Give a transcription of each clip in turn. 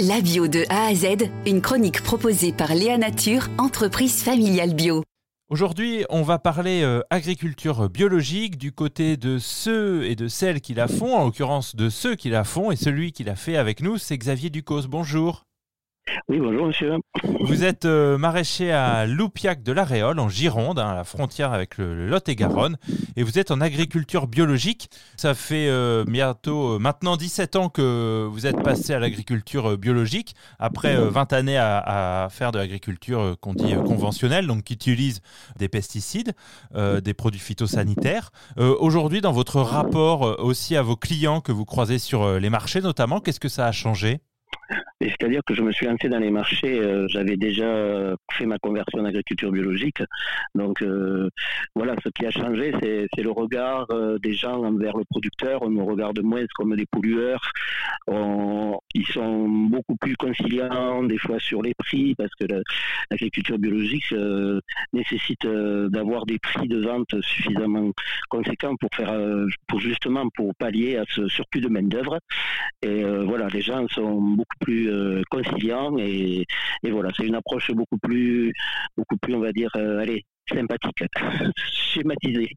La bio de A à Z, une chronique proposée par Léa Nature, entreprise familiale bio. Aujourd'hui, on va parler euh, agriculture biologique du côté de ceux et de celles qui la font, en l'occurrence de ceux qui la font, et celui qui l'a fait avec nous, c'est Xavier Ducos. Bonjour. Oui, bonjour monsieur. Vous êtes euh, maraîcher à Loupiac de la Réole, en Gironde, hein, à la frontière avec le, Lot-et-Garonne, et vous êtes en agriculture biologique. Ça fait euh, bientôt euh, maintenant 17 ans que vous êtes passé à l'agriculture biologique, après 20 années à, faire de l'agriculture qu'on dit conventionnelle, donc qui utilise des pesticides, des produits phytosanitaires. Aujourd'hui, dans votre rapport aussi à vos clients que vous croisez sur les marchés notamment, qu'est-ce que ça a changé? C'est-à-dire que je me suis lancé dans les marchés, euh, j'avais déjà fait ma conversion en agriculture biologique. Donc euh, voilà, ce qui a changé, c'est le regard euh, des gens envers le producteur. On nous regarde moins comme des pollueurs. ils sont beaucoup plus conciliants des fois sur les prix parce que l'agriculture biologique nécessite d'avoir des prix de vente suffisamment conséquents pour faire, pour justement pour pallier à ce surplus de main d'œuvre. Et voilà, les gens sont beaucoup plus euh, conciliant et, voilà, c'est une approche beaucoup plus, beaucoup plus, on va dire, euh, allez, sympathique, schématisée.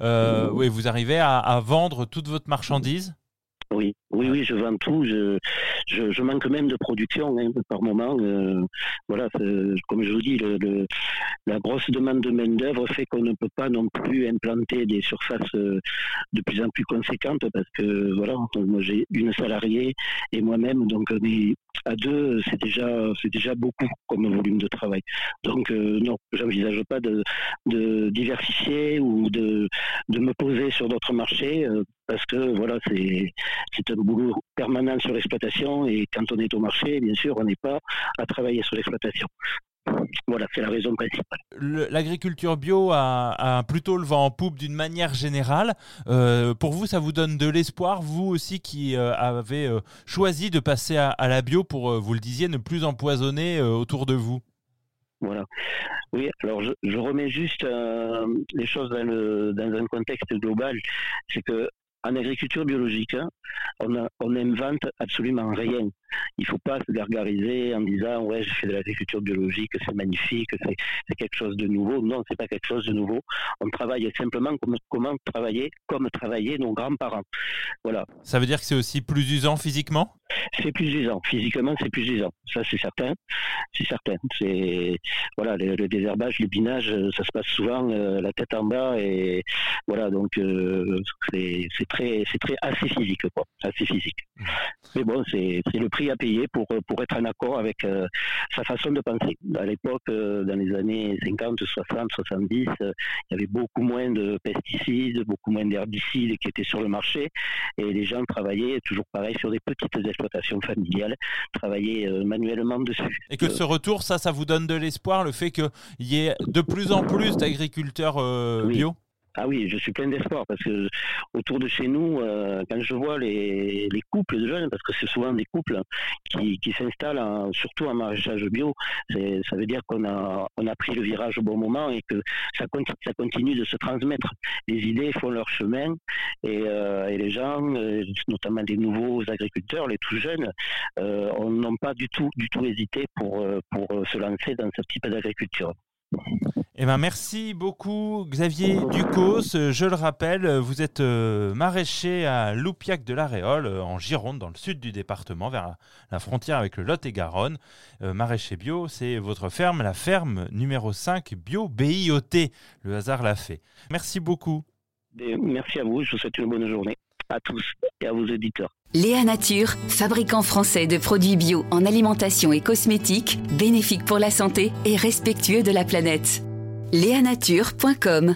Euh, oui, vous arrivez à, vendre toute votre marchandise? Oui, oui, oui, je vends tout. Je, je, manque même de production hein, par moment. voilà, comme je vous dis, la grosse demande de main-d'œuvre fait qu'on ne peut pas non plus implanter des surfaces de plus en plus conséquentes parce que, voilà, moi j'ai une salariée et moi-même, donc on est à deux, c'est déjà, c'est déjà beaucoup comme volume de travail. Donc euh, non, j'envisage pas de, diversifier ou de, de me poser sur d'autres marchés euh, parce que voilà, c'est, c'est un boulot permanent sur l'exploitation et quand on est au marché, bien sûr, on n'est pas à travailler sur l'exploitation. Voilà, c'est la raison principale. L'agriculture bio a, plutôt le vent en poupe d'une manière générale. Euh, pour vous, ça vous donne de l'espoir, vous aussi qui euh, avez euh, choisi de passer à, la bio pour, vous le disiez, ne plus empoisonner autour de vous? Voilà. Oui, alors je, remets juste les choses dans, dans un contexte global. C'est que en agriculture biologique, hein, on n'invente absolument rien. Il ne faut pas se gargariser en disant ouais je fais de l'agriculture biologique, c'est magnifique, c'est quelque chose de nouveau. Non, c'est pas quelque chose de nouveau. On travaille simplement comme comment travailler comme travaillaient nos grands-parents. Voilà. Ça veut dire que c'est aussi plus usant physiquement? C'est plus usant. Physiquement, c'est plus usant. Ça, c'est certain. C'est certain. C'est voilà, le, désherbage, le binage, ça se passe souvent euh, la tête en bas et voilà. Donc euh, c'est très, c'est très assez physique, quoi. Assez physique. Mmh. Mais bon, c'est le prix à payer pour pour être en accord avec euh, sa façon de penser. À l'époque, dans les années 50, 60, 70, il y avait beaucoup moins de pesticides, beaucoup moins d'herbicides qui étaient sur le marché et les gens travaillaient toujours pareil sur des petites exploitation familiale, travailler euh, manuellement dessus. Et que ce retour, ça, ça vous donne de l'espoir, le fait qu'il y ait de plus en plus d'agriculteurs euh, bio? Ah oui, je suis plein d'espoir parce que autour de chez nous, euh, quand je vois les, couples de jeunes, parce que c'est souvent des couples qui, s'installent surtout en maraîchage bio, ça veut dire qu'on a, on a pris le virage au bon moment et que ça, continue, ça continue de se transmettre. Les idées font leur chemin et, euh, les gens, euh, notamment les nouveaux agriculteurs, les tout jeunes, n'ont pas du tout, du tout hésité pour, pour se lancer dans ce type d'agriculture. Eh ben, merci beaucoup Xavier Ducos. Je le rappelle, vous êtes euh, maraîcher à Loupiac de la Réole, euh, en Gironde, dans le sud du département, vers la frontière avec le Lot-et-Garonne. Euh, maraîcher bio, c'est votre ferme, la ferme numéro 5 Bio BIOT. Le hasard l'a fait. Merci beaucoup. merci à vous, je vous souhaite une bonne journée à tous et à vos éditeurs. Léa Nature, fabricant français de produits bio en alimentation et cosmétiques, bénéfique pour la santé et respectueux de la planète. Léanature.com